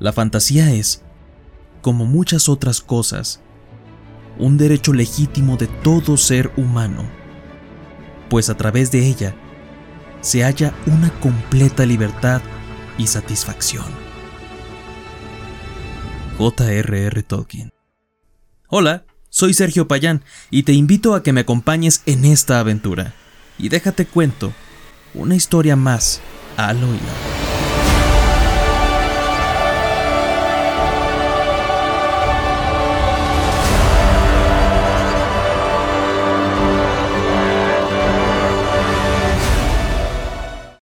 La fantasía es, como muchas otras cosas, un derecho legítimo de todo ser humano, pues a través de ella se halla una completa libertad y satisfacción. J.R.R. Tolkien Hola, soy Sergio Payán y te invito a que me acompañes en esta aventura. Y déjate cuento una historia más al oído.